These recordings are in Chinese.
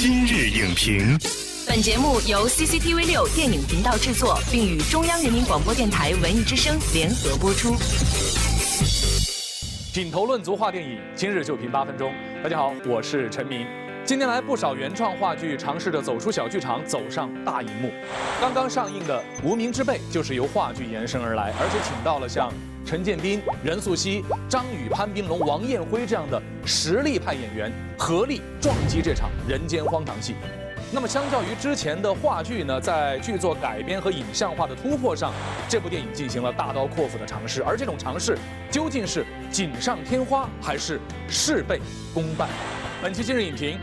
今日影评，本节目由 CCTV 六电影频道制作，并与中央人民广播电台文艺之声联合播出。品头论足话电影，今日就评八分钟。大家好，我是陈明。近年来，不少原创话剧尝试着走出小剧场，走上大荧幕。刚刚上映的《无名之辈》就是由话剧延伸而来，而且请到了像陈建斌、任素汐、张宇、潘斌龙、王艳辉这样的实力派演员，合力撞击这场人间荒唐戏。那么，相较于之前的话剧呢，在剧作改编和影像化的突破上，这部电影进行了大刀阔斧的尝试。而这种尝试究竟是锦上添花，还是事倍功半？本期今日影评，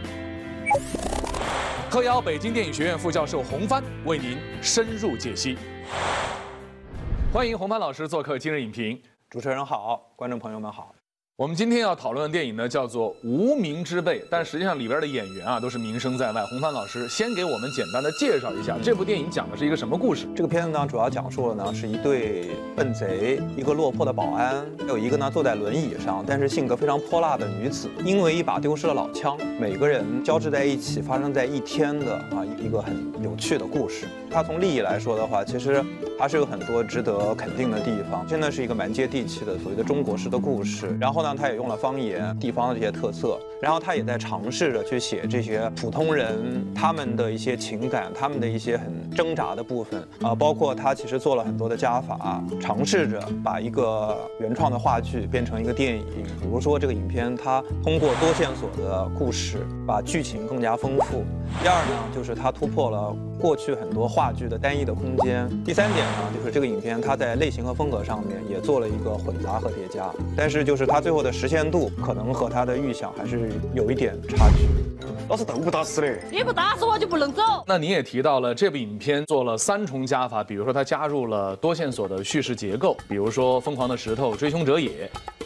特邀北京电影学院副教授洪帆为您深入解析。欢迎洪帆老师做客今日影评。主持人好，观众朋友们好。我们今天要讨论的电影呢，叫做《无名之辈》，但实际上里边的演员啊，都是名声在外。洪帆老师先给我们简单的介绍一下这部电影讲的是一个什么故事？这个片子呢，主要讲述了呢是一对笨贼，一个落魄的保安，还有一个呢坐在轮椅上，但是性格非常泼辣的女子。因为一把丢失的老枪，每个人交织在一起，发生在一天的啊一个很有趣的故事。它从利益来说的话，其实还是有很多值得肯定的地方。真的是一个蛮接地气的所谓的中国式的故事。然后呢，他也用了方言、地方的这些特色。然后他也在尝试着去写这些普通人他们的一些情感，他们的一些很挣扎的部分啊。包括他其实做了很多的加法，尝试着把一个原创的话剧变成一个电影。比如说这个影片，它通过多线索的故事，把剧情更加丰富。第二呢，就是它突破了过去很多话剧的单一的空间。第三点呢，就是这个影片它在类型和风格上面也做了一个混杂和叠加。但是就是它最后的实现度，可能和他的预想还是有一点差距。老子都不打死的，你不打死我就不能走。那你也提到了这部影片做了三重加法，比如说它加入了多线索的叙事结构，比如说《疯狂的石头》《追凶者也》《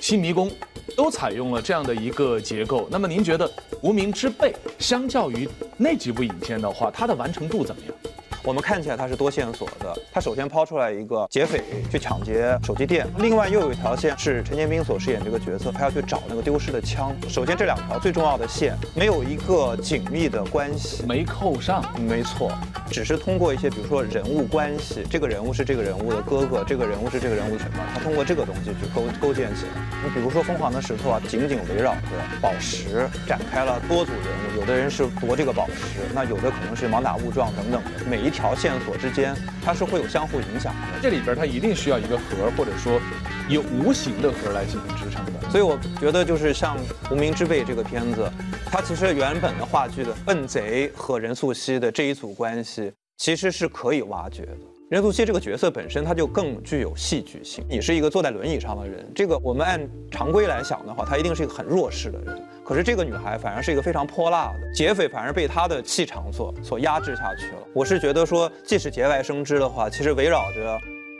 新迷宫》，都采用了这样的一个结构。那么您觉得《无名之辈》相较于那几部影片的话，它的完成度怎么样？我们看起来它是多线索的，它首先抛出来一个劫匪去抢劫手机店，另外又有一条线是陈建斌所饰演这个角色，他要去找那个丢失的枪。首先这两条最重要的线没有一个紧密的关系，没扣上。没错，只是通过一些比如说人物关系，这个人物是这个人物的哥哥，这个人物是这个人物什么，他通过这个东西去构构建起来。你比如说疯狂的石头啊，紧紧围绕着宝石展开了多组人物，有的人是夺这个宝石，那有的可能是盲打误撞等等的，每一。条线索之间，它是会有相互影响的。这里边它一定需要一个核，或者说有无形的核来进行支撑的。所以我觉得，就是像《无名之辈》这个片子，它其实原本的话剧的笨贼和任素汐的这一组关系，其实是可以挖掘的。任素汐这个角色本身，它就更具有戏剧性。你是一个坐在轮椅上的人，这个我们按常规来想的话，她一定是一个很弱势的人。可是这个女孩反而是一个非常泼辣的劫匪，反而被她的气场所所压制下去了。我是觉得说，即使节外生枝的话，其实围绕着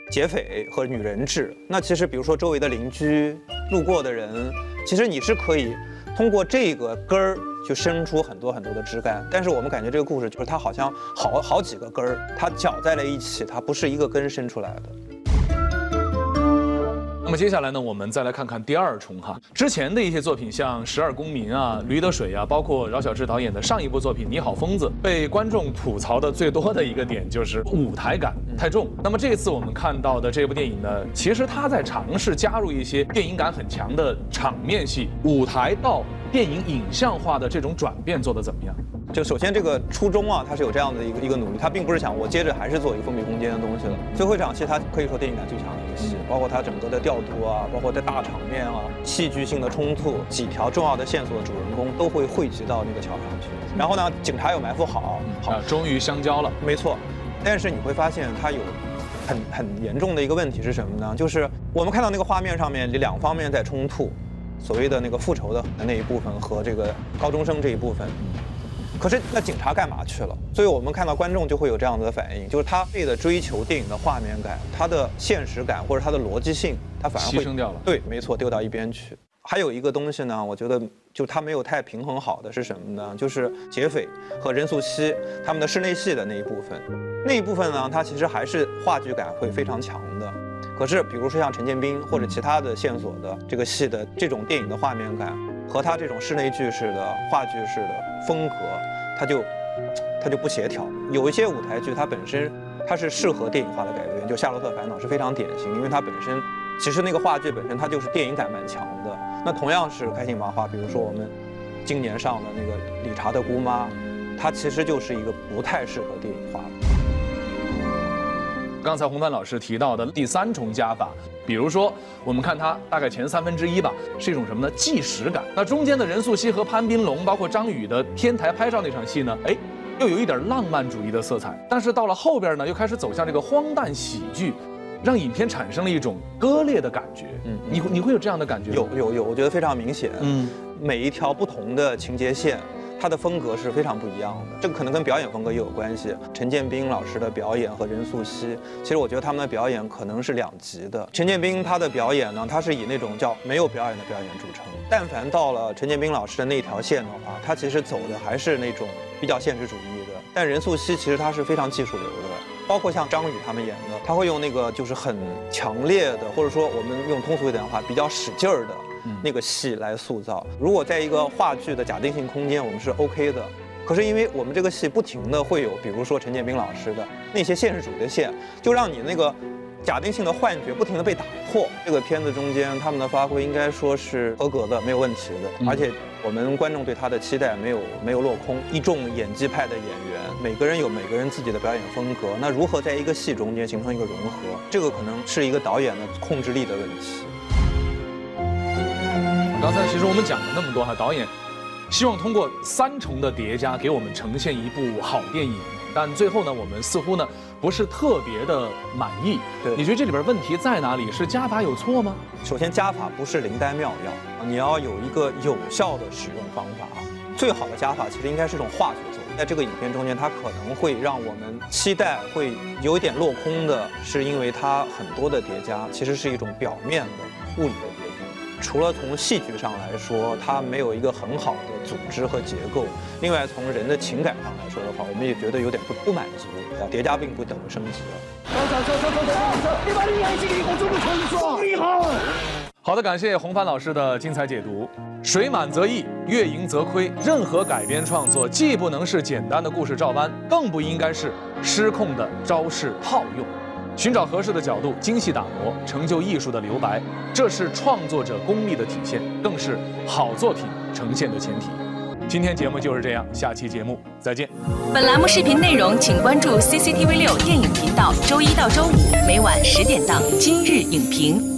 劫匪和女人质，那其实比如说周围的邻居、路过的人，其实你是可以通过这个根儿。就生出很多很多的枝干，但是我们感觉这个故事就是它好像好好几个根儿，它搅在了一起，它不是一个根生出来的。那么接下来呢，我们再来看看第二重哈。之前的一些作品，像《十二公民》啊、《驴得水》啊，包括饶晓志导演的上一部作品《你好，疯子》，被观众吐槽的最多的一个点就是舞台感太重。那么这次我们看到的这部电影呢，其实它在尝试加入一些电影感很强的场面戏，舞台到。电影影像化的这种转变做得怎么样？就首先这个初衷啊，它是有这样的一个一个努力，它并不是想我接着还是做一个封闭空间的东西了。最后一场戏，它可以说电影感最强戏，包括它整个的调度啊，包括在大场面啊，戏剧性的冲突，几条重要的线索的主人公都会汇集到那个桥上去。然后呢，警察有埋伏好，好，终于相交了，没错。但是你会发现它有很很严重的一个问题是什么呢？就是我们看到那个画面上面，这两方面在冲突。所谓的那个复仇的那一部分和这个高中生这一部分，可是那警察干嘛去了？所以我们看到观众就会有这样的反应，就是他为了追求电影的画面感，他的现实感或者他的逻辑性，他反而牺牲掉了。对，没错，丢到一边去。还有一个东西呢，我觉得就他没有太平衡好的是什么呢？就是劫匪和任素汐他们的室内戏的那一部分，那一部分呢，它其实还是话剧感会非常强的。可是，比如说像陈建斌或者其他的线索的这个戏的这种电影的画面感，和它这种室内剧式的话剧式的风格，它就它就不协调。有一些舞台剧它本身它是适合电影化的改编，就《夏洛特烦恼》是非常典型，因为它本身其实那个话剧本身它就是电影感蛮强的。那同样是开心麻花，比如说我们今年上的那个《理查的姑妈》，它其实就是一个不太适合电影化的。刚才洪帆老师提到的第三重加法，比如说，我们看它大概前三分之一吧，是一种什么呢？纪实感。那中间的任素汐和潘斌龙，包括张宇的天台拍照那场戏呢？哎，又有一点浪漫主义的色彩。但是到了后边呢，又开始走向这个荒诞喜剧，让影片产生了一种割裂的感觉。嗯，你你会有这样的感觉吗？有有有，我觉得非常明显。嗯，每一条不同的情节线。他的风格是非常不一样的，这个可能跟表演风格也有关系。陈建斌老师的表演和任素汐，其实我觉得他们的表演可能是两极的。陈建斌他的表演呢，他是以那种叫没有表演的表演著称。但凡到了陈建斌老师的那条线的话，他其实走的还是那种比较现实主义的。但任素汐其实他是非常技术流的，包括像张宇他们演的，他会用那个就是很强烈的，或者说我们用通俗一点的话，比较使劲儿的。那个戏来塑造，如果在一个话剧的假定性空间，我们是 OK 的。可是因为我们这个戏不停的会有，比如说陈建斌老师的那些现实主义的线，就让你那个假定性的幻觉不停的被打破。这个片子中间他们的发挥应该说是合格的，没有问题的。而且我们观众对他的期待没有没有落空。一众演技派的演员，每个人有每个人自己的表演风格，那如何在一个戏中间形成一个融合，这个可能是一个导演的控制力的问题。刚才其实我们讲了那么多哈，导演希望通过三重的叠加给我们呈现一部好电影，但最后呢，我们似乎呢不是特别的满意。对，你觉得这里边问题在哪里？是加法有错吗？首先，加法不是灵丹妙药，你要有一个有效的使用方法。最好的加法其实应该是一种化学作用，在这个影片中间，它可能会让我们期待会有一点落空的，是因为它很多的叠加其实是一种表面的物理的。除了从戏剧上来说，它没有一个很好的组织和结构。另外，从人的情感上来说的话，我们也觉得有点不不满足。叠加并不等于升级了。走走走走走走，你把你眼睛给我这么冲刷，厉害！好的，感谢洪帆老师的精彩解读。水满则溢，月盈则亏。任何改编创作，既不能是简单的故事照搬，更不应该是失控的招式套用。寻找合适的角度，精细打磨，成就艺术的留白，这是创作者功力的体现，更是好作品呈现的前提。今天节目就是这样，下期节目再见。本栏目视频内容，请关注 CCTV 六电影频道，周一到周五每晚十点档《今日影评》。